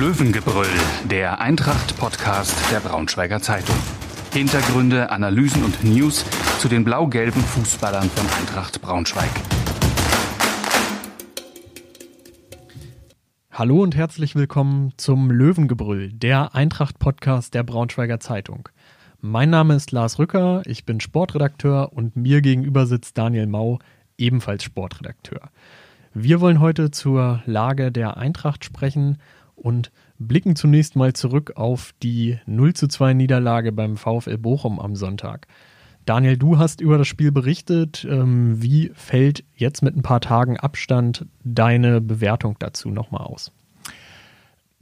Löwengebrüll, der Eintracht-Podcast der Braunschweiger Zeitung. Hintergründe, Analysen und News zu den blau-gelben Fußballern von Eintracht Braunschweig. Hallo und herzlich willkommen zum Löwengebrüll, der Eintracht-Podcast der Braunschweiger Zeitung. Mein Name ist Lars Rücker, ich bin Sportredakteur und mir gegenüber sitzt Daniel Mau, ebenfalls Sportredakteur. Wir wollen heute zur Lage der Eintracht sprechen und blicken zunächst mal zurück auf die 0 zu 2 Niederlage beim VfL Bochum am Sonntag. Daniel, du hast über das Spiel berichtet. Ähm, wie fällt jetzt mit ein paar Tagen Abstand deine Bewertung dazu nochmal aus?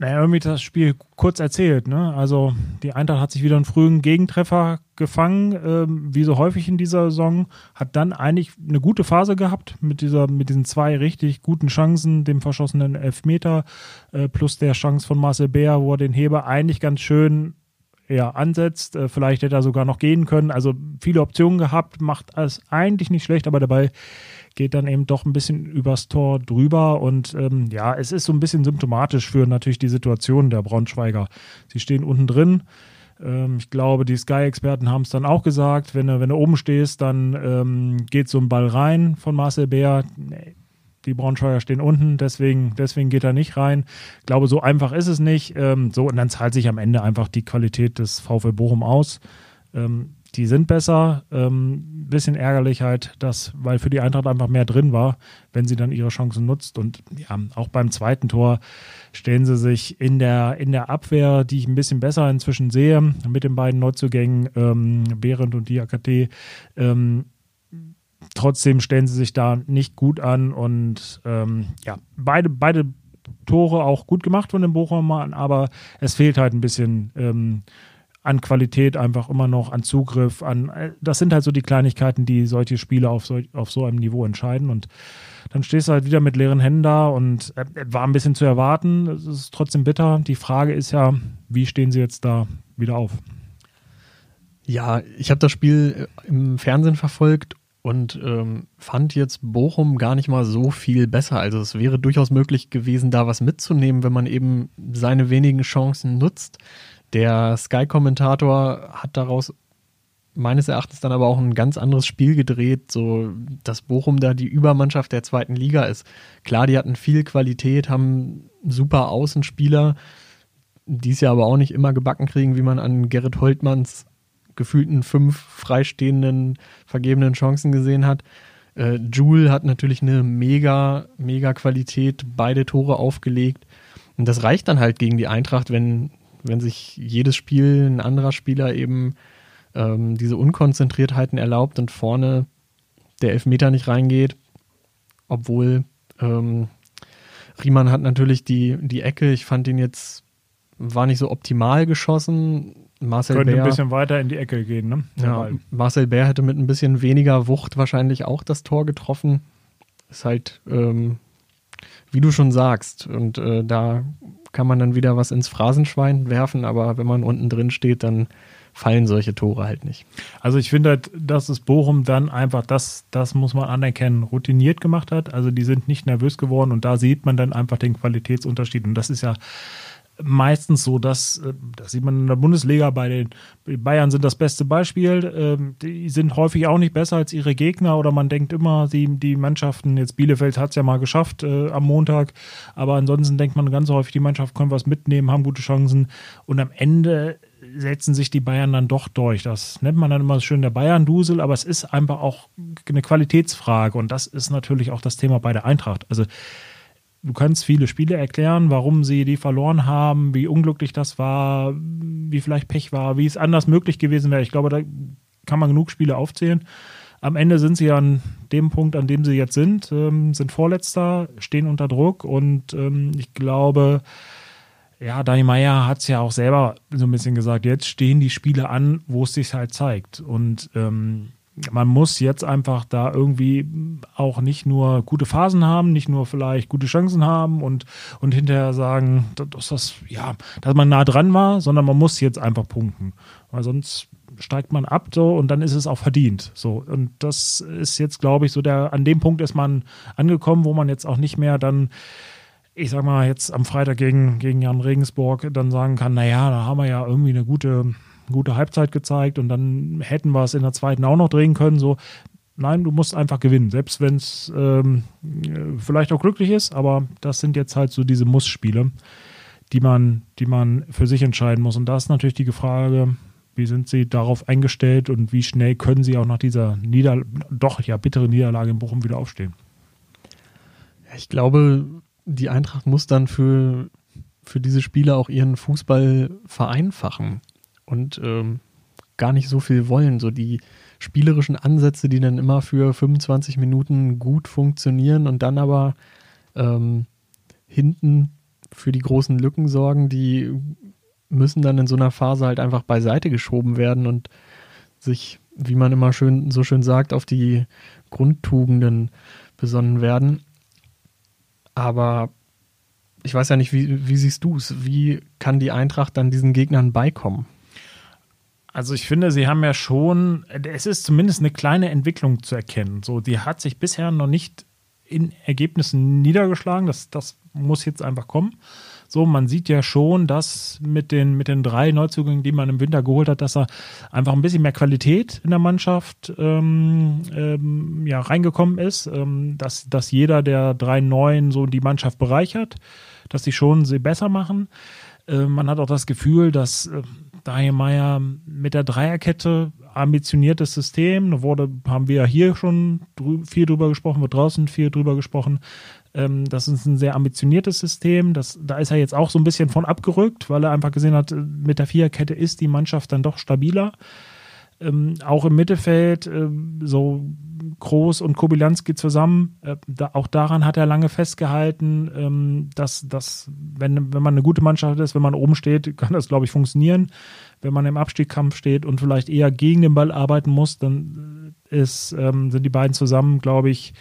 Naja, irgendwie das Spiel kurz erzählt. Ne? Also die Eintracht hat sich wieder einen frühen Gegentreffer gefangen, ähm, wie so häufig in dieser Saison, hat dann eigentlich eine gute Phase gehabt mit dieser, mit diesen zwei richtig guten Chancen, dem verschossenen Elfmeter äh, plus der Chance von Marcel Bär, wo er den Heber eigentlich ganz schön ja, ansetzt. Äh, vielleicht hätte er sogar noch gehen können. Also viele Optionen gehabt, macht es eigentlich nicht schlecht, aber dabei geht dann eben doch ein bisschen übers Tor drüber. Und ähm, ja, es ist so ein bisschen symptomatisch für natürlich die Situation der Braunschweiger. Sie stehen unten drin. Ähm, ich glaube, die Sky-Experten haben es dann auch gesagt. Wenn du, wenn du oben stehst, dann ähm, geht so ein Ball rein von Marcel Bär. Nee, die Braunschweiger stehen unten, deswegen, deswegen geht er nicht rein. Ich glaube, so einfach ist es nicht. Ähm, so, und dann zahlt sich am Ende einfach die Qualität des VfL Bochum aus. Ähm, die sind besser. Ähm, bisschen ärgerlich halt, dass, weil für die Eintracht einfach mehr drin war, wenn sie dann ihre Chancen nutzt. Und ja, auch beim zweiten Tor stellen sie sich in der, in der Abwehr, die ich ein bisschen besser inzwischen sehe, mit den beiden Neuzugängen, ähm, Behrendt und Diakate, ähm, trotzdem stellen sie sich da nicht gut an und ähm, ja, beide, beide Tore auch gut gemacht von den Bochumern, aber es fehlt halt ein bisschen ähm, an Qualität einfach immer noch, an Zugriff, an das sind halt so die Kleinigkeiten, die solche Spiele auf so, auf so einem Niveau entscheiden und dann stehst du halt wieder mit leeren Händen da und äh, war ein bisschen zu erwarten. Es ist trotzdem bitter. Die Frage ist ja, wie stehen sie jetzt da wieder auf? Ja, ich habe das Spiel äh, im Fernsehen verfolgt und ähm, fand jetzt Bochum gar nicht mal so viel besser. Also es wäre durchaus möglich gewesen, da was mitzunehmen, wenn man eben seine wenigen Chancen nutzt. Der Sky-Kommentator hat daraus meines Erachtens dann aber auch ein ganz anderes Spiel gedreht, so dass Bochum da die Übermannschaft der zweiten Liga ist. Klar, die hatten viel Qualität, haben super Außenspieler, die es ja aber auch nicht immer gebacken kriegen, wie man an Gerrit Holtmanns gefühlten fünf freistehenden, vergebenen Chancen gesehen hat. Äh, Jule hat natürlich eine mega, mega Qualität, beide Tore aufgelegt. Und das reicht dann halt gegen die Eintracht, wenn, wenn sich jedes Spiel ein anderer Spieler eben ähm, diese Unkonzentriertheiten erlaubt und vorne der Elfmeter nicht reingeht, obwohl ähm, Riemann hat natürlich die, die Ecke, ich fand ihn jetzt, war nicht so optimal geschossen. Marcel Könnte Bär, ein bisschen weiter in die Ecke gehen, ne? Ja, Marcel Bär hätte mit ein bisschen weniger Wucht wahrscheinlich auch das Tor getroffen. Ist halt, ähm, wie du schon sagst, und äh, da kann man dann wieder was ins Phrasenschwein werfen, aber wenn man unten drin steht, dann fallen solche Tore halt nicht. Also ich finde halt, dass es Bochum dann einfach, das, das muss man anerkennen, routiniert gemacht hat. Also die sind nicht nervös geworden und da sieht man dann einfach den Qualitätsunterschied. Und das ist ja meistens so, dass, äh, das sieht man in der Bundesliga bei den Bayern sind das beste Beispiel. Ähm, die sind häufig auch nicht besser als ihre Gegner oder man denkt immer, die, die Mannschaften, jetzt Bielefeld hat es ja mal geschafft äh, am Montag, aber ansonsten denkt man ganz häufig, die Mannschaft können was mitnehmen, haben gute Chancen und am Ende setzen sich die Bayern dann doch durch. Das nennt man dann immer schön der Bayern-Dusel, aber es ist einfach auch eine Qualitätsfrage und das ist natürlich auch das Thema bei der Eintracht. Also du kannst viele Spiele erklären, warum sie die verloren haben, wie unglücklich das war, wie vielleicht Pech war, wie es anders möglich gewesen wäre. Ich glaube, da kann man genug Spiele aufzählen. Am Ende sind sie an dem Punkt, an dem sie jetzt sind, ähm, sind Vorletzter, stehen unter Druck und ähm, ich glaube, ja, Dani Meyer hat es ja auch selber so ein bisschen gesagt, jetzt stehen die Spiele an, wo es sich halt zeigt. Und ähm, man muss jetzt einfach da irgendwie auch nicht nur gute Phasen haben, nicht nur vielleicht gute Chancen haben und, und hinterher sagen, dass das, ja, dass man nah dran war, sondern man muss jetzt einfach punkten. Weil sonst steigt man ab so und dann ist es auch verdient. So. Und das ist jetzt, glaube ich, so der, an dem Punkt ist man angekommen, wo man jetzt auch nicht mehr dann ich sag mal, jetzt am Freitag gegen, gegen Jan Regensburg dann sagen kann, naja, da haben wir ja irgendwie eine gute, gute Halbzeit gezeigt und dann hätten wir es in der zweiten auch noch drehen können. So, nein, du musst einfach gewinnen, selbst wenn es ähm, vielleicht auch glücklich ist, aber das sind jetzt halt so diese Muss-Spiele, die man, die man für sich entscheiden muss. Und da ist natürlich die Frage, wie sind sie darauf eingestellt und wie schnell können sie auch nach dieser Nieder doch ja bittere Niederlage in Bochum wieder aufstehen? Ich glaube, die Eintracht muss dann für, für diese Spiele auch ihren Fußball vereinfachen und ähm, gar nicht so viel wollen. So die spielerischen Ansätze, die dann immer für 25 Minuten gut funktionieren und dann aber ähm, hinten für die großen Lücken sorgen, die müssen dann in so einer Phase halt einfach beiseite geschoben werden und sich, wie man immer schön so schön sagt, auf die Grundtugenden besonnen werden. Aber ich weiß ja nicht, wie, wie siehst du es? Wie kann die Eintracht dann diesen Gegnern beikommen? Also ich finde, sie haben ja schon, es ist zumindest eine kleine Entwicklung zu erkennen. So, die hat sich bisher noch nicht in Ergebnissen niedergeschlagen. Das, das muss jetzt einfach kommen. So, man sieht ja schon, dass mit den, mit den drei Neuzugängen, die man im Winter geholt hat, dass er einfach ein bisschen mehr Qualität in der Mannschaft ähm, ähm, ja, reingekommen ist, ähm, dass, dass jeder der drei Neuen so die Mannschaft bereichert, dass sie schon sie besser machen. Äh, man hat auch das Gefühl, dass äh, Meyer mit der Dreierkette ambitioniertes System, da wurde, haben wir ja hier schon drü viel drüber gesprochen, wird draußen viel drüber gesprochen, ähm, das ist ein sehr ambitioniertes System. Das, da ist er jetzt auch so ein bisschen von abgerückt, weil er einfach gesehen hat, mit der Viererkette ist die Mannschaft dann doch stabiler. Ähm, auch im Mittelfeld, äh, so Groß und Kobilanski zusammen, äh, da, auch daran hat er lange festgehalten, ähm, dass, dass wenn, wenn man eine gute Mannschaft ist, wenn man oben steht, kann das, glaube ich, funktionieren. Wenn man im Abstiegskampf steht und vielleicht eher gegen den Ball arbeiten muss, dann ist, ähm, sind die beiden zusammen, glaube ich,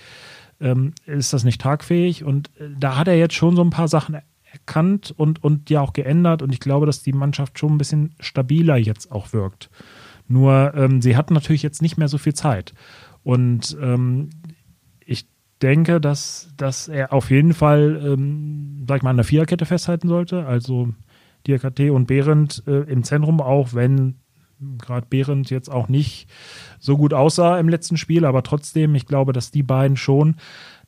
ähm, ist das nicht tragfähig. Und äh, da hat er jetzt schon so ein paar Sachen erkannt und, und ja auch geändert. Und ich glaube, dass die Mannschaft schon ein bisschen stabiler jetzt auch wirkt. Nur ähm, sie hat natürlich jetzt nicht mehr so viel Zeit. Und ähm, ich denke, dass, dass er auf jeden Fall, ähm, sag ich mal, an der Viererkette festhalten sollte. Also Diakate und Behrendt äh, im Zentrum, auch wenn gerade Behrendt jetzt auch nicht so gut aussah im letzten Spiel, aber trotzdem, ich glaube, dass die beiden schon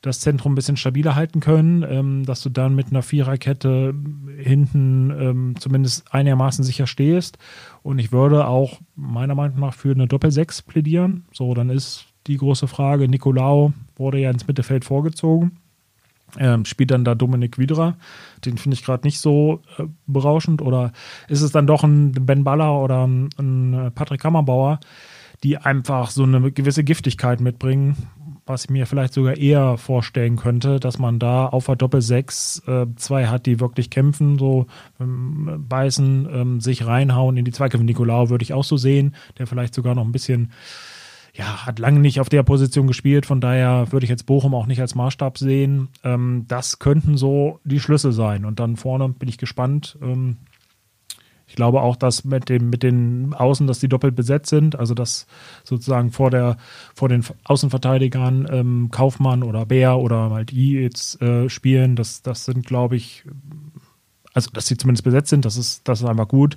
das Zentrum ein bisschen stabiler halten können, ähm, dass du dann mit einer Viererkette hinten ähm, zumindest einigermaßen sicher stehst. Und ich würde auch meiner Meinung nach für eine Doppel-6 plädieren. So, dann ist die große Frage, Nicolau wurde ja ins Mittelfeld vorgezogen. Ähm, spielt dann da Dominik Widra. Den finde ich gerade nicht so äh, berauschend. Oder ist es dann doch ein Ben Baller oder ein, ein Patrick Kammerbauer, die einfach so eine gewisse Giftigkeit mitbringen, was ich mir vielleicht sogar eher vorstellen könnte, dass man da auf der Doppel-6 äh, zwei hat, die wirklich kämpfen, so ähm, beißen, ähm, sich reinhauen in die Zweikämpfe. Nicolau würde ich auch so sehen, der vielleicht sogar noch ein bisschen ja, hat lange nicht auf der Position gespielt, von daher würde ich jetzt Bochum auch nicht als Maßstab sehen. Ähm, das könnten so die Schlüsse sein. Und dann vorne bin ich gespannt. Ich glaube auch, dass mit, dem, mit den Außen, dass die doppelt besetzt sind, also dass sozusagen vor, der, vor den Außenverteidigern ähm, Kaufmann oder Bär oder halt I jetzt äh, spielen, das, das sind, glaube ich, also dass sie zumindest besetzt sind, das ist, das ist einfach gut.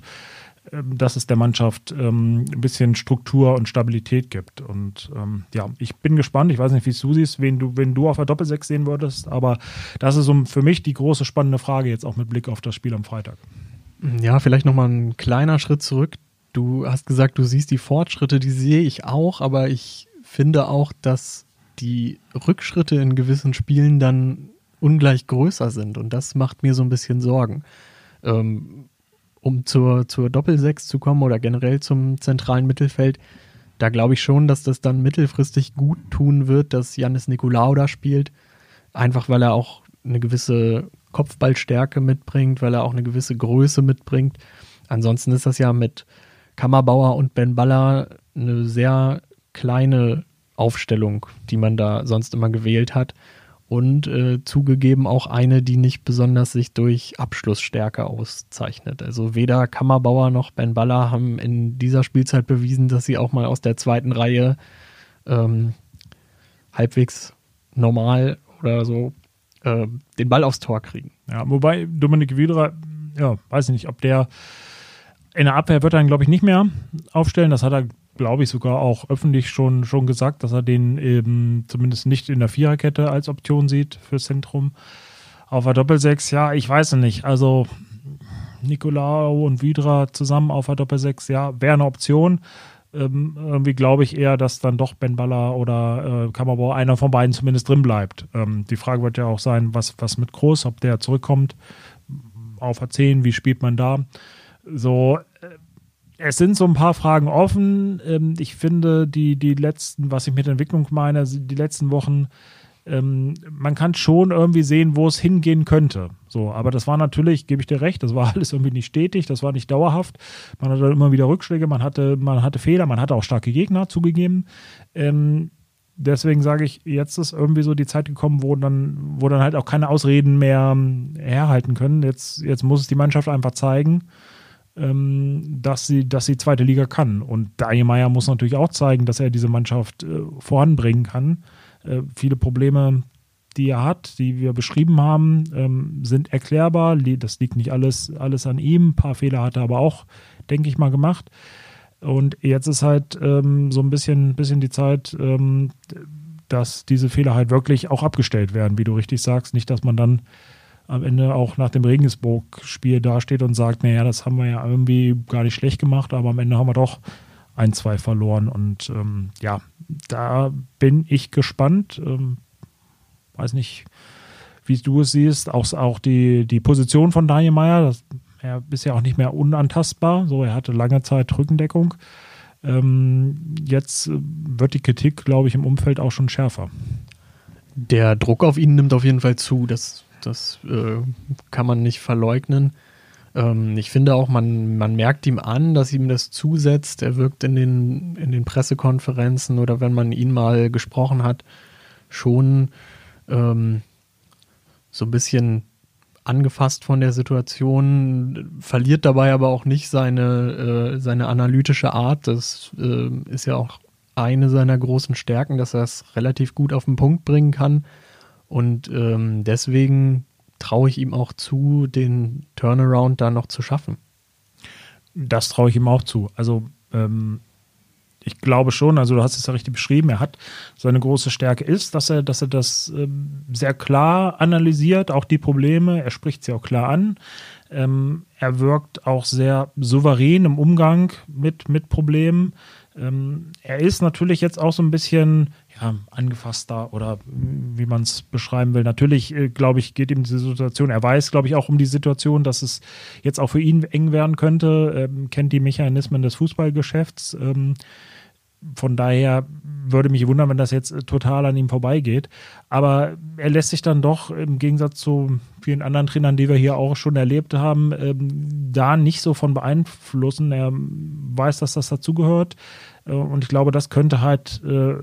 Ähm, dass es der Mannschaft ähm, ein bisschen Struktur und Stabilität gibt. Und ähm, ja, ich bin gespannt. Ich weiß nicht, wie es du siehst, wen du, wenn du auf der Doppelsechs sehen würdest, aber das ist um, für mich die große spannende Frage jetzt auch mit Blick auf das Spiel am Freitag. Ja, vielleicht nochmal ein kleiner Schritt zurück. Du hast gesagt, du siehst die Fortschritte, die sehe ich auch, aber ich finde auch, dass die Rückschritte in gewissen Spielen dann ungleich größer sind und das macht mir so ein bisschen Sorgen. Ähm, um zur, zur Doppelsechs zu kommen oder generell zum zentralen Mittelfeld, da glaube ich schon, dass das dann mittelfristig gut tun wird, dass Janis Nikolaou da spielt. Einfach weil er auch eine gewisse Kopfballstärke mitbringt, weil er auch eine gewisse Größe mitbringt. Ansonsten ist das ja mit Kammerbauer und Ben Baller eine sehr kleine Aufstellung, die man da sonst immer gewählt hat und äh, zugegeben auch eine, die nicht besonders sich durch Abschlussstärke auszeichnet. Also weder Kammerbauer noch Ben Baller haben in dieser Spielzeit bewiesen, dass sie auch mal aus der zweiten Reihe ähm, halbwegs normal oder so äh, den Ball aufs Tor kriegen. Ja, wobei Dominik Wiedra, ja, weiß ich nicht, ob der in der Abwehr wird er dann, glaube ich, nicht mehr aufstellen. Das hat er, glaube ich, sogar auch öffentlich schon, schon gesagt, dass er den eben zumindest nicht in der Viererkette als Option sieht fürs Zentrum. Auf der Doppelsechs, ja, ich weiß es nicht. Also Nicolao und Vidra zusammen auf der Doppelsechs, ja, wäre eine Option. Ähm, irgendwie glaube ich eher, dass dann doch Ben Baller oder äh, Kammerbau einer von beiden zumindest drin bleibt. Ähm, die Frage wird ja auch sein, was, was mit Groß, ob der zurückkommt auf A10, wie spielt man da? So, äh, es sind so ein paar Fragen offen. Ähm, ich finde, die, die letzten, was ich mit Entwicklung meine, die letzten Wochen, ähm, man kann schon irgendwie sehen, wo es hingehen könnte. So, aber das war natürlich, gebe ich dir recht, das war alles irgendwie nicht stetig, das war nicht dauerhaft. Man hatte immer wieder Rückschläge, man hatte, man hatte Fehler, man hatte auch starke Gegner zugegeben. Ähm, deswegen sage ich, jetzt ist irgendwie so die Zeit gekommen, wo dann, wo dann halt auch keine Ausreden mehr herhalten können. Jetzt, jetzt muss es die Mannschaft einfach zeigen ähm, dass sie, dass sie zweite Liga kann. Und Dajemeyer muss natürlich auch zeigen, dass er diese Mannschaft äh, voranbringen kann. Äh, viele Probleme, die er hat, die wir beschrieben haben, ähm, sind erklärbar. Das liegt nicht alles, alles an ihm. Ein paar Fehler hat er aber auch, denke ich mal, gemacht. Und jetzt ist halt ähm, so ein bisschen, bisschen die Zeit, ähm, dass diese Fehler halt wirklich auch abgestellt werden, wie du richtig sagst. Nicht, dass man dann am Ende auch nach dem Regensburg-Spiel dasteht und sagt, naja, das haben wir ja irgendwie gar nicht schlecht gemacht, aber am Ende haben wir doch ein, zwei verloren. Und ähm, ja, da bin ich gespannt. Ähm, weiß nicht, wie du es siehst. Auch, auch die, die Position von Daniel Meyer, das, er ist ja auch nicht mehr unantastbar. So, er hatte lange Zeit Rückendeckung. Ähm, jetzt wird die Kritik, glaube ich, im Umfeld auch schon schärfer. Der Druck auf ihn nimmt auf jeden Fall zu. Das das äh, kann man nicht verleugnen. Ähm, ich finde auch, man, man merkt ihm an, dass ihm das zusetzt. Er wirkt in den, in den Pressekonferenzen oder wenn man ihn mal gesprochen hat, schon ähm, so ein bisschen angefasst von der Situation, verliert dabei aber auch nicht seine, äh, seine analytische Art. Das äh, ist ja auch eine seiner großen Stärken, dass er es relativ gut auf den Punkt bringen kann. Und ähm, deswegen traue ich ihm auch zu, den Turnaround da noch zu schaffen. Das traue ich ihm auch zu. Also ähm, ich glaube schon, also du hast es ja richtig beschrieben, er hat seine große Stärke ist, dass er, dass er das ähm, sehr klar analysiert, auch die Probleme, er spricht sie auch klar an. Ähm, er wirkt auch sehr souverän im Umgang mit, mit Problemen. Ähm, er ist natürlich jetzt auch so ein bisschen ja, angefasster oder wie man es beschreiben will. Natürlich, äh, glaube ich, geht ihm diese Situation. Er weiß, glaube ich, auch um die Situation, dass es jetzt auch für ihn eng werden könnte, ähm, kennt die Mechanismen des Fußballgeschäfts. Ähm, von daher würde mich wundern, wenn das jetzt äh, total an ihm vorbeigeht. Aber er lässt sich dann doch im Gegensatz zu vielen anderen Trainern, die wir hier auch schon erlebt haben, ähm, da nicht so von beeinflussen. Er weiß, dass das dazugehört. Äh, und ich glaube, das könnte halt äh,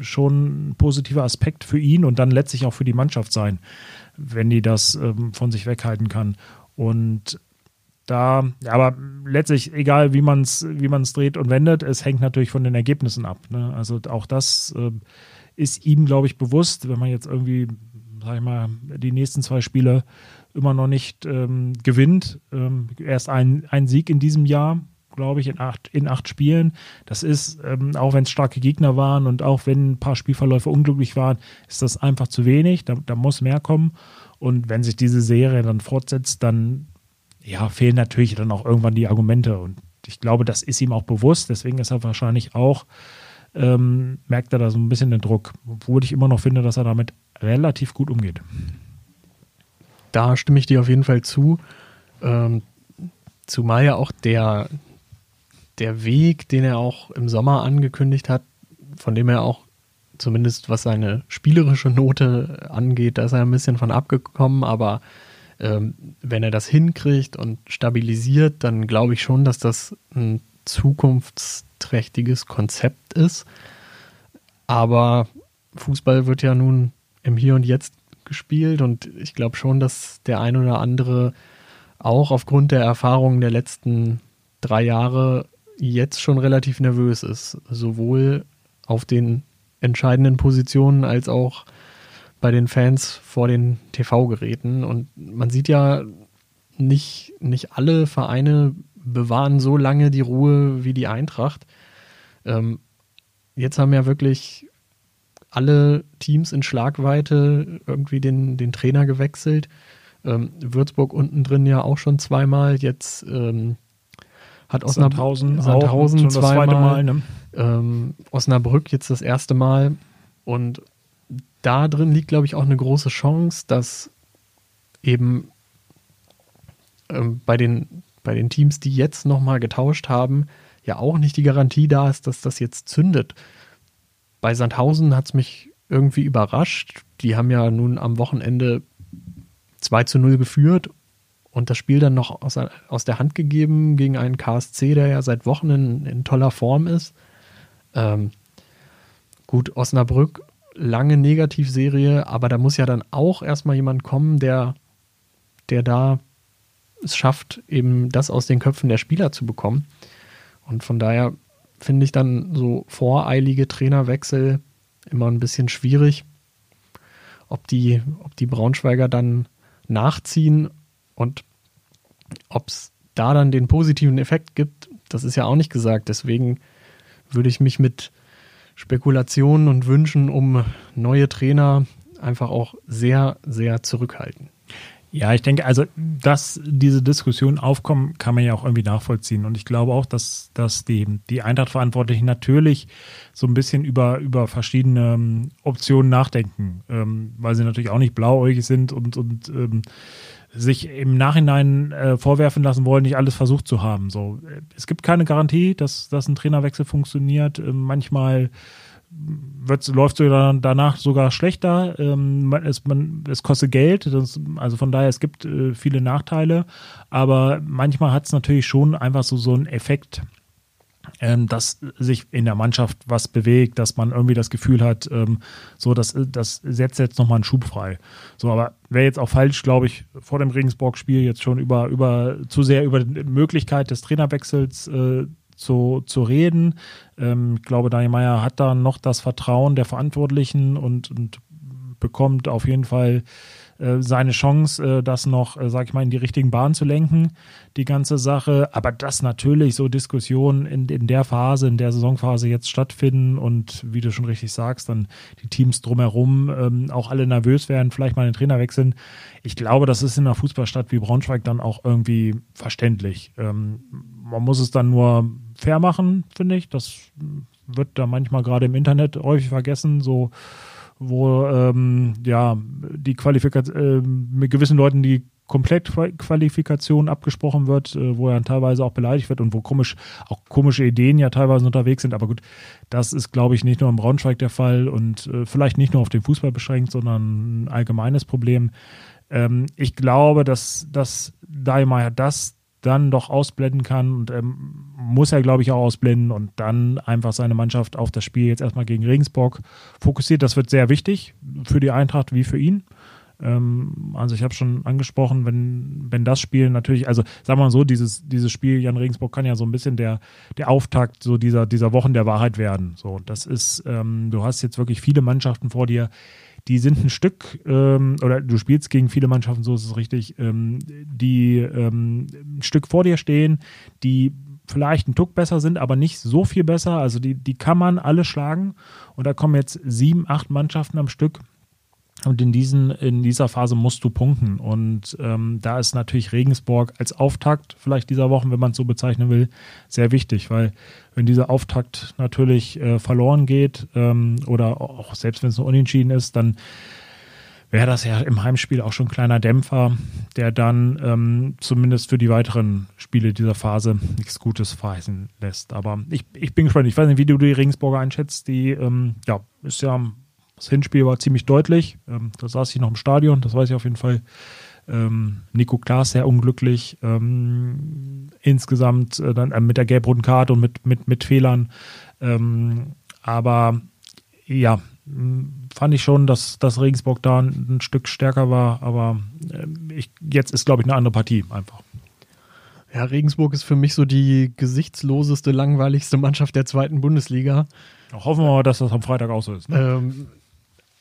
schon ein positiver Aspekt für ihn und dann letztlich auch für die Mannschaft sein, wenn die das ähm, von sich weghalten kann. Und da, aber letztlich, egal wie man es wie man's dreht und wendet, es hängt natürlich von den Ergebnissen ab. Ne? Also auch das äh, ist ihm, glaube ich, bewusst, wenn man jetzt irgendwie, sag ich mal, die nächsten zwei Spiele immer noch nicht ähm, gewinnt. Ähm, erst ein, ein Sieg in diesem Jahr, glaube ich, in acht, in acht Spielen. Das ist, ähm, auch wenn es starke Gegner waren und auch wenn ein paar Spielverläufe unglücklich waren, ist das einfach zu wenig. Da, da muss mehr kommen. Und wenn sich diese Serie dann fortsetzt, dann ja, fehlen natürlich dann auch irgendwann die Argumente. Und ich glaube, das ist ihm auch bewusst. Deswegen ist er wahrscheinlich auch, ähm, merkt er da so ein bisschen den Druck. Obwohl ich immer noch finde, dass er damit relativ gut umgeht. Da stimme ich dir auf jeden Fall zu. Ähm, zumal ja auch der, der Weg, den er auch im Sommer angekündigt hat, von dem er auch zumindest was seine spielerische Note angeht, da ist er ein bisschen von abgekommen, aber ähm, wenn er das hinkriegt und stabilisiert, dann glaube ich schon, dass das ein zukunftsträchtiges Konzept ist. Aber Fußball wird ja nun im Hier und Jetzt gespielt und ich glaube schon, dass der ein oder andere auch aufgrund der Erfahrungen der letzten drei Jahre jetzt schon relativ nervös ist. Sowohl auf den entscheidenden Positionen als auch bei den Fans vor den TV-Geräten. Und man sieht ja, nicht, nicht alle Vereine bewahren so lange die Ruhe wie die Eintracht. Ähm, jetzt haben ja wirklich alle Teams in Schlagweite irgendwie den, den Trainer gewechselt. Ähm, Würzburg unten drin ja auch schon zweimal. Jetzt ähm, hat Osnabrück Sandhausen auch, zweimal. Das Mal, ne? ähm, Osnabrück jetzt das erste Mal. Und da drin liegt, glaube ich, auch eine große Chance, dass eben ähm, bei, den, bei den Teams, die jetzt nochmal getauscht haben, ja auch nicht die Garantie da ist, dass das jetzt zündet. Bei Sandhausen hat es mich irgendwie überrascht. Die haben ja nun am Wochenende 2 zu 0 geführt und das Spiel dann noch aus, aus der Hand gegeben gegen einen KSC, der ja seit Wochen in, in toller Form ist. Ähm, gut, Osnabrück, lange Negativserie, aber da muss ja dann auch erstmal jemand kommen, der, der da es schafft, eben das aus den Köpfen der Spieler zu bekommen. Und von daher finde ich dann so voreilige Trainerwechsel immer ein bisschen schwierig. Ob die, ob die Braunschweiger dann nachziehen und ob es da dann den positiven Effekt gibt, das ist ja auch nicht gesagt. Deswegen würde ich mich mit Spekulationen und Wünschen um neue Trainer einfach auch sehr, sehr zurückhalten. Ja, ich denke, also, dass diese Diskussion aufkommen, kann man ja auch irgendwie nachvollziehen. Und ich glaube auch, dass, dass die, die Eintracht-Verantwortlichen natürlich so ein bisschen über, über verschiedene ähm, Optionen nachdenken, ähm, weil sie natürlich auch nicht blauäugig sind und, und ähm, sich im Nachhinein äh, vorwerfen lassen wollen, nicht alles versucht zu haben. So, es gibt keine Garantie, dass, dass ein Trainerwechsel funktioniert. Ähm, manchmal läuft es danach sogar schlechter. Ähm, es, man, es kostet Geld, das, also von daher, es gibt äh, viele Nachteile, aber manchmal hat es natürlich schon einfach so, so einen Effekt, dass sich in der Mannschaft was bewegt, dass man irgendwie das Gefühl hat, ähm, so, das, das setzt jetzt nochmal einen Schub frei. So, aber wäre jetzt auch falsch, glaube ich, vor dem Regensburg-Spiel jetzt schon über, über zu sehr über die Möglichkeit des Trainerwechsels äh, zu, zu reden. Ähm, ich glaube, Daniel Meyer hat da noch das Vertrauen der Verantwortlichen und, und bekommt auf jeden Fall seine Chance, äh, das noch, äh, sag ich mal, in die richtigen Bahnen zu lenken, die ganze Sache. Aber dass natürlich so Diskussionen in, in der Phase, in der Saisonphase jetzt stattfinden und wie du schon richtig sagst, dann die Teams drumherum ähm, auch alle nervös werden, vielleicht mal den Trainer wechseln. Ich glaube, das ist in einer Fußballstadt wie Braunschweig dann auch irgendwie verständlich. Ähm, man muss es dann nur fair machen, finde ich. Das wird da manchmal gerade im Internet häufig vergessen, so wo ähm, ja die Qualifikation äh, mit gewissen Leuten die Komplettqualifikation abgesprochen wird, äh, wo er dann teilweise auch beleidigt wird und wo komisch auch komische Ideen ja teilweise unterwegs sind. Aber gut, das ist, glaube ich, nicht nur im Braunschweig der Fall und äh, vielleicht nicht nur auf den Fußball beschränkt, sondern ein allgemeines Problem. Ähm, ich glaube, dass, dass Daimeier das dann doch ausblenden kann und ähm, muss er, glaube ich, auch ausblenden und dann einfach seine Mannschaft auf das Spiel jetzt erstmal gegen Regensburg fokussiert. Das wird sehr wichtig für die Eintracht wie für ihn. Ähm, also ich habe schon angesprochen, wenn, wenn das Spiel natürlich, also sagen wir mal so, dieses, dieses Spiel Jan Regensburg kann ja so ein bisschen der, der Auftakt so dieser, dieser Wochen der Wahrheit werden. So, das ist, ähm, du hast jetzt wirklich viele Mannschaften vor dir, die sind ein Stück, ähm, oder du spielst gegen viele Mannschaften, so ist es richtig, ähm, die ähm, ein Stück vor dir stehen, die vielleicht ein Tuck besser sind, aber nicht so viel besser. Also die, die kann man alle schlagen. Und da kommen jetzt sieben, acht Mannschaften am Stück. Und in, diesen, in dieser Phase musst du punkten. Und ähm, da ist natürlich Regensburg als Auftakt vielleicht dieser Wochen, wenn man es so bezeichnen will, sehr wichtig, weil wenn dieser Auftakt natürlich äh, verloren geht ähm, oder auch selbst wenn es nur unentschieden ist, dann wäre das ja im Heimspiel auch schon ein kleiner Dämpfer, der dann ähm, zumindest für die weiteren Spiele dieser Phase nichts Gutes verheißen lässt. Aber ich, ich bin gespannt. Ich weiß nicht, wie du die Regensburger einschätzt. Die ähm, ja, ist ja das Hinspiel war ziemlich deutlich. Ähm, da saß ich noch im Stadion, das weiß ich auf jeden Fall. Ähm, Nico Klaas sehr unglücklich. Ähm, insgesamt äh, dann äh, mit der gelb-roten Karte und mit, mit, mit Fehlern. Ähm, aber ja, fand ich schon, dass, dass Regensburg da ein, ein Stück stärker war. Aber äh, ich, jetzt ist, glaube ich, eine andere Partie einfach. Ja, Regensburg ist für mich so die gesichtsloseste, langweiligste Mannschaft der zweiten Bundesliga. Hoffen wir mal, dass das am Freitag auch so ist. Ne? Ähm,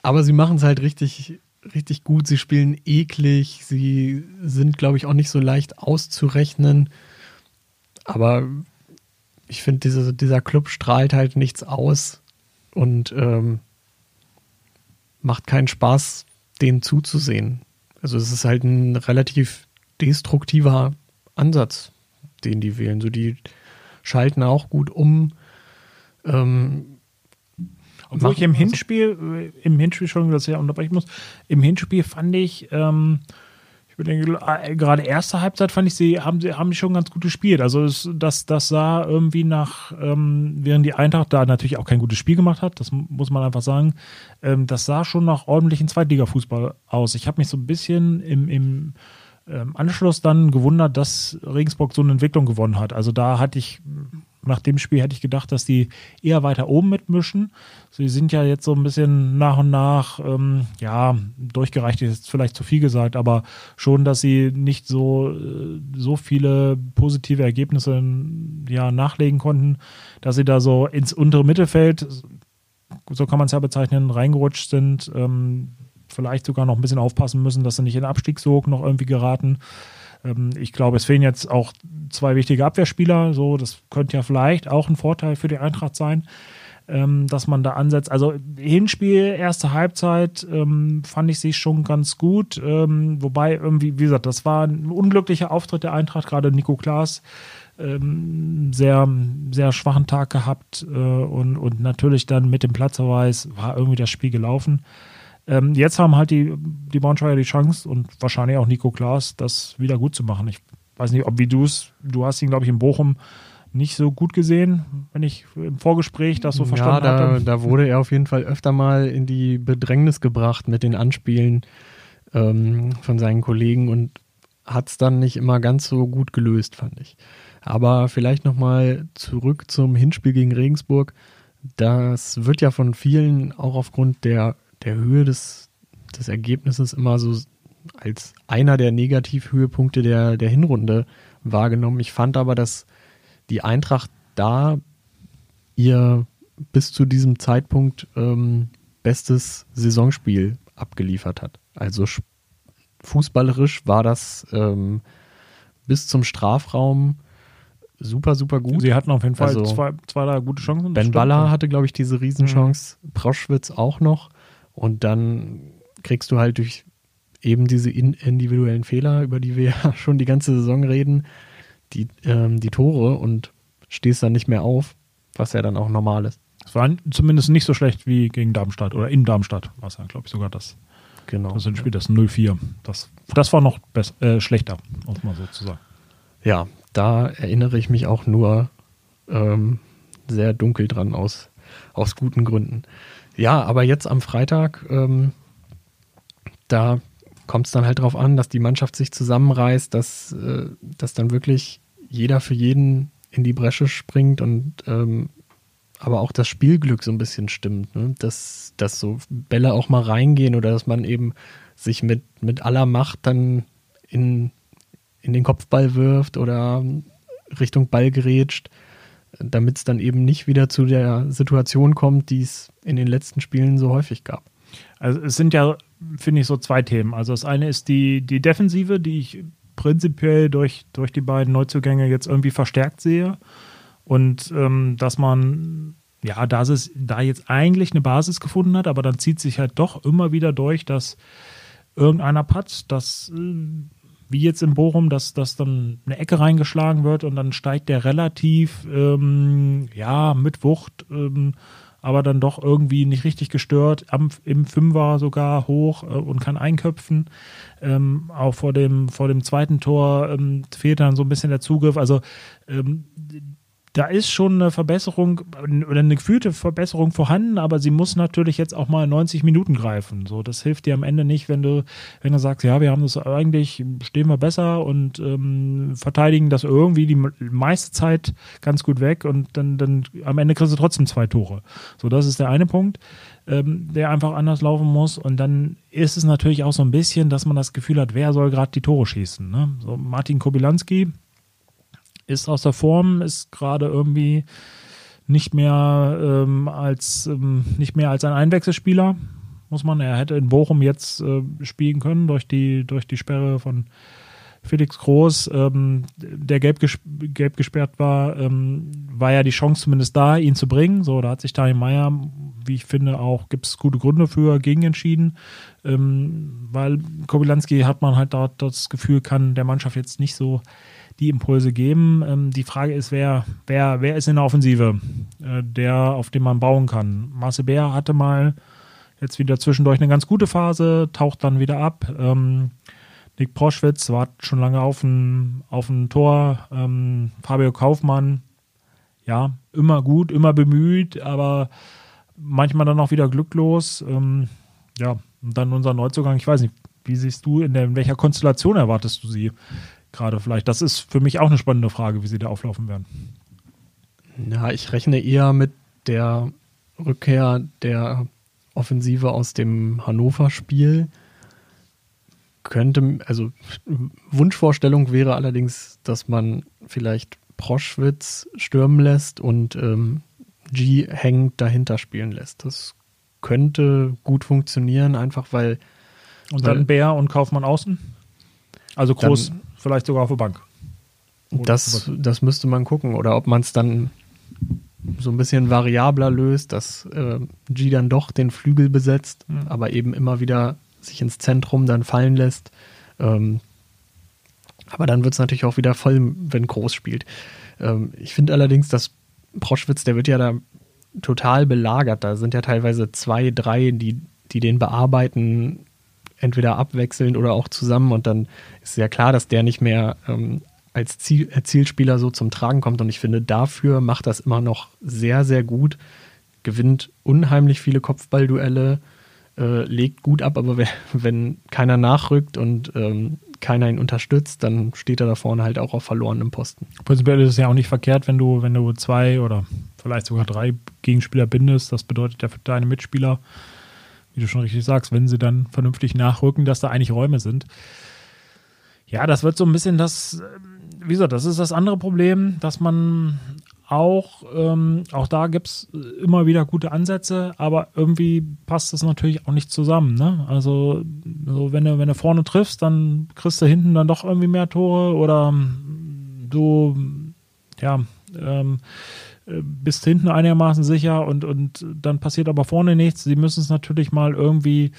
aber sie machen es halt richtig, richtig gut. Sie spielen eklig. Sie sind, glaube ich, auch nicht so leicht auszurechnen. Aber ich finde, diese, dieser Club strahlt halt nichts aus und ähm, macht keinen Spaß, denen zuzusehen. Also es ist halt ein relativ destruktiver Ansatz, den die wählen. So die schalten auch gut um. Ähm, Obwohl ich im Hinspiel, im Hinspiel schon, ich ja unterbrechen muss, im Hinspiel fand ich, ähm, ich denke, äh, gerade erste Halbzeit fand ich, sie haben sie haben schon ganz gut gespielt. Also es, das, das sah irgendwie nach, ähm, während die Eintracht da natürlich auch kein gutes Spiel gemacht hat, das muss man einfach sagen, ähm, das sah schon nach ordentlichen Zweitligafußball aus. Ich habe mich so ein bisschen im, im ähm, Anschluss dann gewundert, dass Regensburg so eine Entwicklung gewonnen hat. Also da hatte ich nach dem Spiel hätte ich gedacht, dass die eher weiter oben mitmischen. Sie sind ja jetzt so ein bisschen nach und nach, ähm, ja, durchgereicht ist vielleicht zu viel gesagt, aber schon, dass sie nicht so, äh, so viele positive Ergebnisse ja, nachlegen konnten, dass sie da so ins untere Mittelfeld, so kann man es ja bezeichnen, reingerutscht sind. Ähm, vielleicht sogar noch ein bisschen aufpassen müssen, dass sie nicht in Abstiegssog noch irgendwie geraten. Ähm, ich glaube, es fehlen jetzt auch zwei wichtige Abwehrspieler. So, das könnte ja vielleicht auch ein Vorteil für die Eintracht sein, ähm, dass man da ansetzt. Also Hinspiel, erste Halbzeit, ähm, fand ich sie schon ganz gut. wobei irgendwie, wie gesagt, das war ein unglücklicher Auftritt der Eintracht, gerade Nico Klaas. sehr, sehr schwachen Tag gehabt äh, und, und natürlich dann mit dem Platzverweis war irgendwie das Spiel gelaufen. Ähm, jetzt haben halt die, die Braunschweiger die Chance und wahrscheinlich auch Nico Klaas, das wieder gut zu machen. Ich weiß nicht, ob wie du es, du hast ihn, glaube ich, in Bochum nicht so gut gesehen, wenn ich im Vorgespräch das so verstanden ja, da, hatte. da wurde er auf jeden Fall öfter mal in die Bedrängnis gebracht mit den Anspielen ähm, von seinen Kollegen und hat es dann nicht immer ganz so gut gelöst, fand ich. Aber vielleicht nochmal zurück zum Hinspiel gegen Regensburg. Das wird ja von vielen auch aufgrund der der Höhe des, des Ergebnisses immer so als einer der Negativhöhepunkte der, der Hinrunde wahrgenommen. Ich fand aber, dass die Eintracht da ihr bis zu diesem Zeitpunkt ähm, bestes Saisonspiel abgeliefert hat. Also fußballerisch war das ähm, bis zum Strafraum super, super gut. Sie hatten auf jeden Fall also, zwei, zwei drei gute Chancen. Ben Baller hatte, glaube ich, diese Riesenchance. Mhm. Proschwitz auch noch. Und dann kriegst du halt durch eben diese individuellen Fehler, über die wir ja schon die ganze Saison reden, die, ähm, die Tore und stehst dann nicht mehr auf, was ja dann auch normal ist. Es war zumindest nicht so schlecht wie gegen Darmstadt oder in Darmstadt, war es ja, glaube ich, sogar das. Genau. Das Spiel, das 0-4. Das, das war noch besser, äh, schlechter, muss man so zu sagen. Ja, da erinnere ich mich auch nur ähm, sehr dunkel dran aus, aus guten Gründen. Ja, aber jetzt am Freitag, ähm, da kommt es dann halt drauf an, dass die Mannschaft sich zusammenreißt, dass, äh, dass dann wirklich jeder für jeden in die Bresche springt und ähm, aber auch das Spielglück so ein bisschen stimmt, ne? dass, dass so Bälle auch mal reingehen oder dass man eben sich mit, mit aller Macht dann in, in den Kopfball wirft oder Richtung Ball gerätscht damit es dann eben nicht wieder zu der Situation kommt, die es in den letzten Spielen so häufig gab. Also es sind ja, finde ich, so zwei Themen. Also das eine ist die, die Defensive, die ich prinzipiell durch, durch die beiden Neuzugänge jetzt irgendwie verstärkt sehe. Und ähm, dass man, ja, dass es da jetzt eigentlich eine Basis gefunden hat, aber dann zieht sich halt doch immer wieder durch, dass irgendeiner patzt, dass äh, wie jetzt in Bochum, dass, dass dann eine Ecke reingeschlagen wird und dann steigt der relativ, ähm, ja, mit Wucht, ähm, aber dann doch irgendwie nicht richtig gestört, am, im Fünfer sogar hoch äh, und kann einköpfen. Ähm, auch vor dem, vor dem zweiten Tor ähm, fehlt dann so ein bisschen der Zugriff. Also ähm, da ist schon eine Verbesserung oder eine gefühlte Verbesserung vorhanden, aber sie muss natürlich jetzt auch mal 90 Minuten greifen. So, das hilft dir am Ende nicht, wenn du, wenn du sagst, ja, wir haben das eigentlich, stehen wir besser und ähm, verteidigen das irgendwie die meiste Zeit ganz gut weg und dann, dann am Ende kriegst du trotzdem zwei Tore. So, das ist der eine Punkt, ähm, der einfach anders laufen muss. Und dann ist es natürlich auch so ein bisschen, dass man das Gefühl hat, wer soll gerade die Tore schießen. Ne? So Martin Kobilanski, ist aus der Form, ist gerade irgendwie nicht mehr ähm, als ähm, nicht mehr als ein Einwechselspieler. muss man. Er hätte in Bochum jetzt äh, spielen können durch die, durch die Sperre von Felix Groß, ähm, der gelb, ges gelb gesperrt war, ähm, war ja die Chance zumindest da, ihn zu bringen. So, da hat sich Daniel Meyer, wie ich finde, auch gibt es gute Gründe für gegen entschieden, ähm, weil Kobylanski hat man halt dort das Gefühl, kann der Mannschaft jetzt nicht so die Impulse geben. Ähm, die Frage ist, wer, wer, wer ist in der Offensive, äh, der, auf dem man bauen kann. Marcel Bär hatte mal jetzt wieder zwischendurch eine ganz gute Phase, taucht dann wieder ab. Ähm, Nick Proschwitz war schon lange auf dem, auf dem Tor. Ähm, Fabio Kaufmann, ja, immer gut, immer bemüht, aber manchmal dann auch wieder glücklos. Ähm, ja, und dann unser Neuzugang, ich weiß nicht, wie siehst du, in, der, in welcher Konstellation erwartest du sie gerade vielleicht? Das ist für mich auch eine spannende Frage, wie sie da auflaufen werden. Ja, ich rechne eher mit der Rückkehr der Offensive aus dem Hannover-Spiel könnte, also Wunschvorstellung wäre allerdings, dass man vielleicht Proschwitz stürmen lässt und ähm, G hängend dahinter spielen lässt. Das könnte gut funktionieren, einfach weil. Und dann Bär und Kaufmann außen? Also groß, dann, vielleicht sogar auf der Bank. das, das müsste man gucken. Oder ob man es dann so ein bisschen variabler löst, dass äh, G dann doch den Flügel besetzt, mhm. aber eben immer wieder sich ins Zentrum dann fallen lässt. Ähm, aber dann wird es natürlich auch wieder voll, wenn Groß spielt. Ähm, ich finde allerdings, dass Proschwitz, der wird ja da total belagert. Da sind ja teilweise zwei, drei, die, die den bearbeiten, entweder abwechselnd oder auch zusammen. Und dann ist ja klar, dass der nicht mehr ähm, als Ziel, äh, Zielspieler so zum Tragen kommt. Und ich finde, dafür macht das immer noch sehr, sehr gut. Gewinnt unheimlich viele Kopfballduelle äh, legt gut ab, aber wenn, keiner nachrückt und ähm, keiner ihn unterstützt, dann steht er da vorne halt auch auf verlorenem Posten. Prinzipiell ist es ja auch nicht verkehrt, wenn du, wenn du zwei oder vielleicht sogar drei Gegenspieler bindest. Das bedeutet ja für deine Mitspieler, wie du schon richtig sagst, wenn sie dann vernünftig nachrücken, dass da eigentlich Räume sind. Ja, das wird so ein bisschen das, wie gesagt, das ist das andere Problem, dass man auch, ähm, auch da gibt es immer wieder gute Ansätze, aber irgendwie passt das natürlich auch nicht zusammen. Ne? Also, so wenn, du, wenn du vorne triffst, dann kriegst du hinten dann doch irgendwie mehr Tore oder du, ja, ähm, bist hinten einigermaßen sicher und, und dann passiert aber vorne nichts. Sie müssen es natürlich mal irgendwie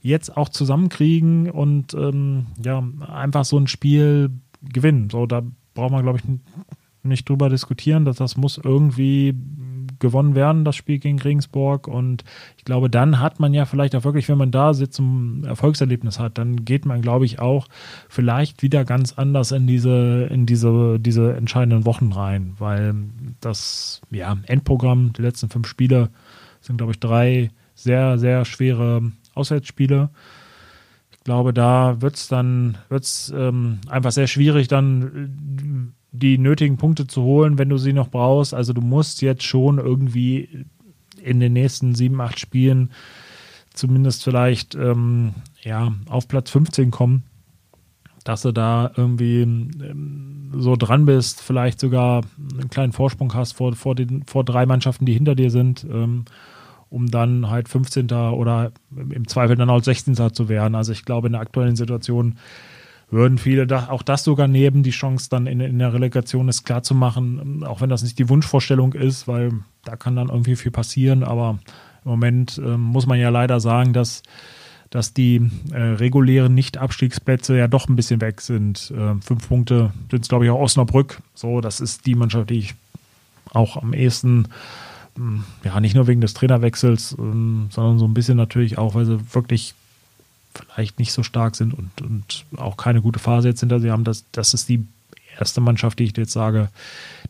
jetzt auch zusammenkriegen und ähm, ja, einfach so ein Spiel gewinnen. So, da braucht man, glaube ich, nicht drüber diskutieren, dass das muss irgendwie gewonnen werden, das Spiel gegen Regensburg. Und ich glaube, dann hat man ja vielleicht auch wirklich, wenn man da sitzt, ein Erfolgserlebnis hat, dann geht man, glaube ich, auch vielleicht wieder ganz anders in diese, in diese, diese entscheidenden Wochen rein, weil das, ja, Endprogramm, die letzten fünf Spiele sind, glaube ich, drei sehr, sehr schwere Auswärtsspiele. Ich glaube, da wird es dann wird's, ähm, einfach sehr schwierig, dann die nötigen Punkte zu holen, wenn du sie noch brauchst. Also du musst jetzt schon irgendwie in den nächsten sieben, acht Spielen zumindest vielleicht ähm, ja, auf Platz 15 kommen, dass du da irgendwie ähm, so dran bist, vielleicht sogar einen kleinen Vorsprung hast vor, vor, den, vor drei Mannschaften, die hinter dir sind, ähm, um dann halt 15. oder im Zweifel dann auch 16. zu werden. Also ich glaube, in der aktuellen Situation würden viele da, auch das sogar nehmen, die Chance dann in, in der Relegation ist klar zu machen, auch wenn das nicht die Wunschvorstellung ist, weil da kann dann irgendwie viel passieren, aber im Moment äh, muss man ja leider sagen, dass, dass die äh, regulären Nicht-Abstiegsplätze ja doch ein bisschen weg sind. Äh, fünf Punkte sind es, glaube ich, auch Osnabrück. So, das ist die Mannschaft, die ich auch am ehesten hm, ja, nicht nur wegen des Trainerwechsels, ähm, sondern so ein bisschen natürlich auch, weil sie wirklich vielleicht nicht so stark sind und, und auch keine gute Phase jetzt hinter sie haben. Das, das ist die erste Mannschaft, die ich jetzt sage,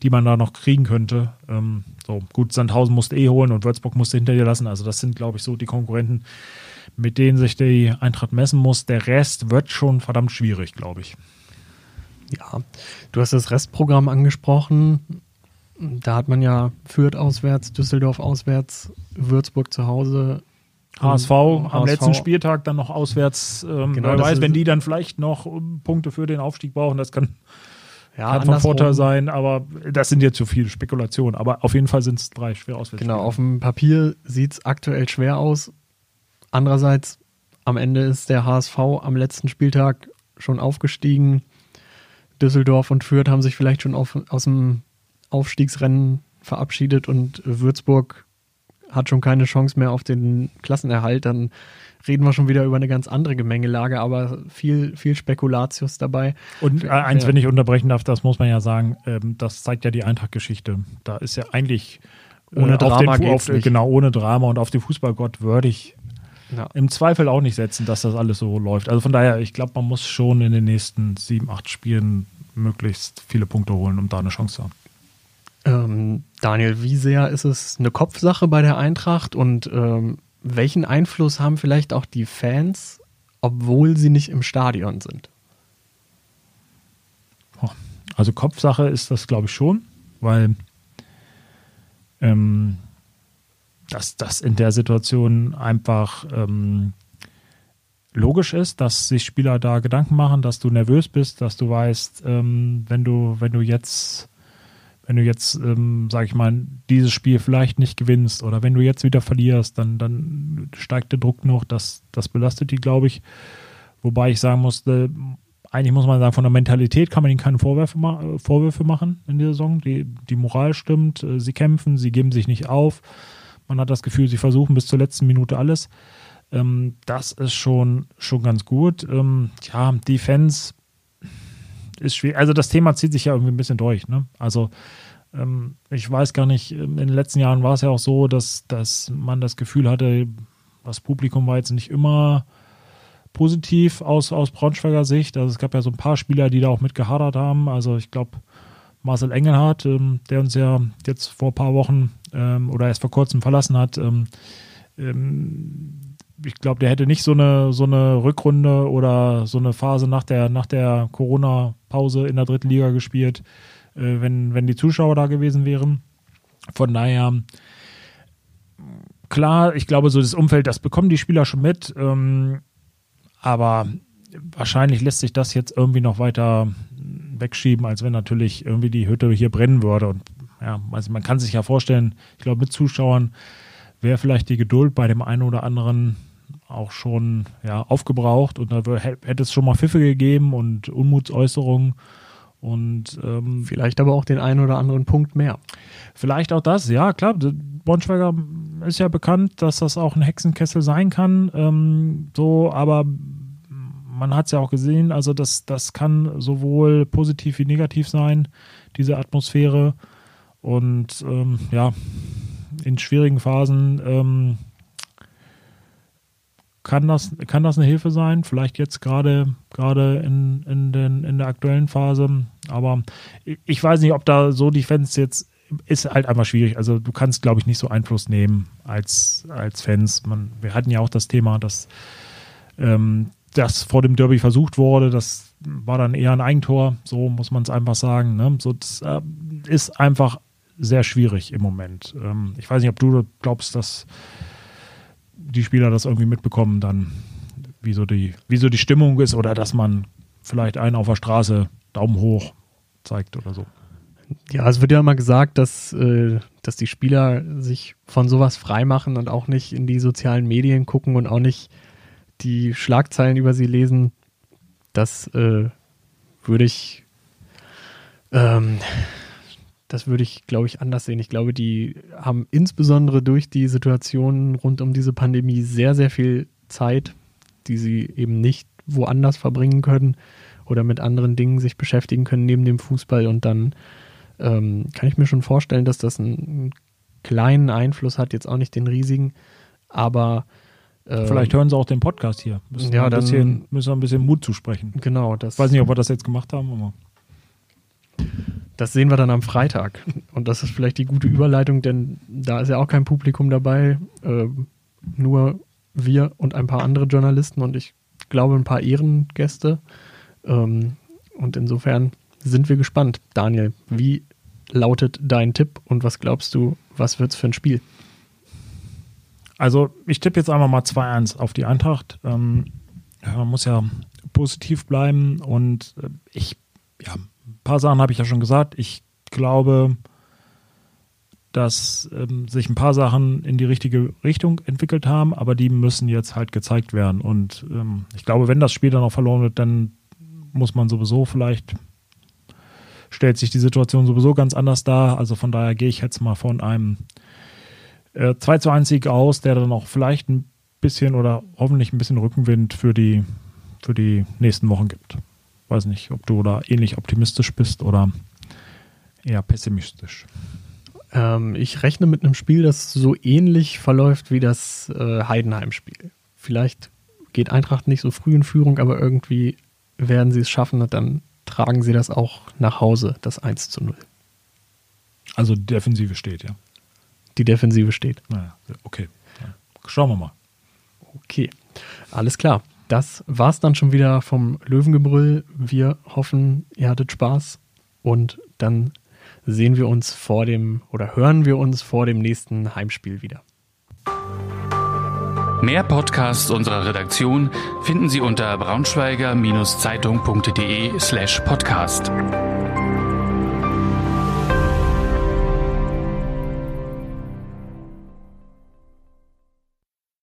die man da noch kriegen könnte. Ähm, so gut, Sandhausen musste eh holen und Würzburg musste hinter dir lassen. Also das sind, glaube ich, so die Konkurrenten, mit denen sich die Eintracht messen muss. Der Rest wird schon verdammt schwierig, glaube ich. Ja, du hast das Restprogramm angesprochen. Da hat man ja Fürth auswärts, Düsseldorf auswärts, Würzburg zu Hause, HSV, HSV am letzten Spieltag dann noch auswärts. Ähm, genau, wer weiß, wenn die dann vielleicht noch Punkte für den Aufstieg brauchen, das kann, ja, kann von Vorteil sein, aber das sind jetzt zu viele Spekulationen. Aber auf jeden Fall sind es drei schwer auswärts. Genau, auf dem Papier sieht es aktuell schwer aus. Andererseits, am Ende ist der HSV am letzten Spieltag schon aufgestiegen. Düsseldorf und Fürth haben sich vielleicht schon auf, aus dem Aufstiegsrennen verabschiedet und Würzburg hat schon keine Chance mehr auf den Klassenerhalt. Dann reden wir schon wieder über eine ganz andere Gemengelage, aber viel, viel Spekulatius dabei. Und äh, eins, wenn ich unterbrechen darf, das muss man ja sagen, ähm, das zeigt ja die Eintracht-Geschichte. Da ist ja eigentlich äh, ohne Drama den, auf, Genau, ohne Drama und auf den Fußballgott würdig ja. im Zweifel auch nicht setzen, dass das alles so läuft. Also von daher, ich glaube, man muss schon in den nächsten sieben, acht Spielen möglichst viele Punkte holen, um da eine Chance zu haben. Ähm, Daniel, wie sehr ist es eine Kopfsache bei der Eintracht und ähm, welchen Einfluss haben vielleicht auch die Fans, obwohl sie nicht im Stadion sind? Also Kopfsache ist das, glaube ich, schon, weil ähm, dass das in der Situation einfach ähm, logisch ist, dass sich Spieler da Gedanken machen, dass du nervös bist, dass du weißt, ähm, wenn du, wenn du jetzt, wenn du jetzt, ähm, sag ich mal, dieses Spiel vielleicht nicht gewinnst oder wenn du jetzt wieder verlierst, dann, dann steigt der Druck noch, das, das belastet die, glaube ich. Wobei ich sagen musste, eigentlich muss man sagen, von der Mentalität kann man ihnen keine Vorwürfe, Vorwürfe machen in der Saison. Die, die Moral stimmt, äh, sie kämpfen, sie geben sich nicht auf. Man hat das Gefühl, sie versuchen bis zur letzten Minute alles. Ähm, das ist schon, schon ganz gut. Ähm, ja, die Fans ist schwierig. Also das Thema zieht sich ja irgendwie ein bisschen durch. Ne? Also ähm, ich weiß gar nicht, in den letzten Jahren war es ja auch so, dass, dass man das Gefühl hatte, das Publikum war jetzt nicht immer positiv aus, aus Braunschweiger Sicht. Also es gab ja so ein paar Spieler, die da auch mitgehadert haben. Also ich glaube, Marcel Engelhardt, ähm, der uns ja jetzt vor ein paar Wochen ähm, oder erst vor kurzem verlassen hat, ähm, ähm ich glaube, der hätte nicht so eine, so eine Rückrunde oder so eine Phase nach der, nach der Corona-Pause in der dritten Liga gespielt, äh, wenn, wenn die Zuschauer da gewesen wären. Von daher, klar, ich glaube, so das Umfeld, das bekommen die Spieler schon mit. Ähm, aber wahrscheinlich lässt sich das jetzt irgendwie noch weiter wegschieben, als wenn natürlich irgendwie die Hütte hier brennen würde. Und ja, also man kann sich ja vorstellen, ich glaube, mit Zuschauern wäre vielleicht die Geduld bei dem einen oder anderen auch schon ja, aufgebraucht und da hätte es schon mal Pfiffe gegeben und Unmutsäußerungen und ähm, vielleicht aber auch den einen oder anderen Punkt mehr. Vielleicht auch das, ja klar. Bonschweiger ist ja bekannt, dass das auch ein Hexenkessel sein kann. Ähm, so, aber man hat es ja auch gesehen, also das, das kann sowohl positiv wie negativ sein, diese Atmosphäre. Und ähm, ja, in schwierigen Phasen ähm, kann das, kann das eine Hilfe sein, vielleicht jetzt gerade gerade in, in, den, in der aktuellen Phase. Aber ich weiß nicht, ob da so die Fans jetzt ist halt einfach schwierig. Also du kannst, glaube ich, nicht so Einfluss nehmen als, als Fans. Man, wir hatten ja auch das Thema, dass ähm, das vor dem Derby versucht wurde. Das war dann eher ein Eigentor, so muss man es einfach sagen. Ne? So, das äh, ist einfach sehr schwierig im Moment. Ähm, ich weiß nicht, ob du glaubst, dass die Spieler das irgendwie mitbekommen, dann wie so die, wie so die Stimmung ist oder dass man vielleicht einen auf der Straße Daumen hoch zeigt oder so. Ja, es wird ja immer gesagt, dass, äh, dass die Spieler sich von sowas freimachen und auch nicht in die sozialen Medien gucken und auch nicht die Schlagzeilen über sie lesen. Das äh, würde ich ähm, das würde ich, glaube ich, anders sehen. Ich glaube, die haben insbesondere durch die Situation rund um diese Pandemie sehr, sehr viel Zeit, die sie eben nicht woanders verbringen können oder mit anderen Dingen sich beschäftigen können neben dem Fußball. Und dann ähm, kann ich mir schon vorstellen, dass das einen kleinen Einfluss hat, jetzt auch nicht den riesigen, aber ähm, Vielleicht hören sie auch den Podcast hier. Müssen ja, dann bisschen, müssen wir ein bisschen Mut zusprechen. Genau. Das, ich weiß nicht, ob wir das jetzt gemacht haben, aber. Das sehen wir dann am Freitag. Und das ist vielleicht die gute Überleitung, denn da ist ja auch kein Publikum dabei. Äh, nur wir und ein paar andere Journalisten und ich glaube ein paar Ehrengäste. Ähm, und insofern sind wir gespannt. Daniel, wie lautet dein Tipp und was glaubst du, was wird es für ein Spiel? Also ich tippe jetzt einfach mal 2-1 auf die Eintracht. Ähm, ja, man muss ja positiv bleiben und äh, ich, ja, paar Sachen habe ich ja schon gesagt. Ich glaube, dass ähm, sich ein paar Sachen in die richtige Richtung entwickelt haben, aber die müssen jetzt halt gezeigt werden. Und ähm, ich glaube, wenn das Spiel dann auch verloren wird, dann muss man sowieso vielleicht, stellt sich die Situation sowieso ganz anders dar. Also von daher gehe ich jetzt mal von einem äh, 2 zu 1 Sieg aus, der dann auch vielleicht ein bisschen oder hoffentlich ein bisschen Rückenwind für die, für die nächsten Wochen gibt. Weiß nicht, ob du da ähnlich optimistisch bist oder eher pessimistisch. Ähm, ich rechne mit einem Spiel, das so ähnlich verläuft wie das äh, Heidenheim-Spiel. Vielleicht geht Eintracht nicht so früh in Führung, aber irgendwie werden sie es schaffen und dann tragen sie das auch nach Hause, das 1 zu 0. Also die Defensive steht, ja. Die Defensive steht. Naja, okay. Schauen wir mal. Okay, alles klar. Das war's dann schon wieder vom Löwengebrüll. Wir hoffen, ihr hattet Spaß und dann sehen wir uns vor dem oder hören wir uns vor dem nächsten Heimspiel wieder. Mehr Podcasts unserer Redaktion finden Sie unter braunschweiger-zeitung.de slash podcast.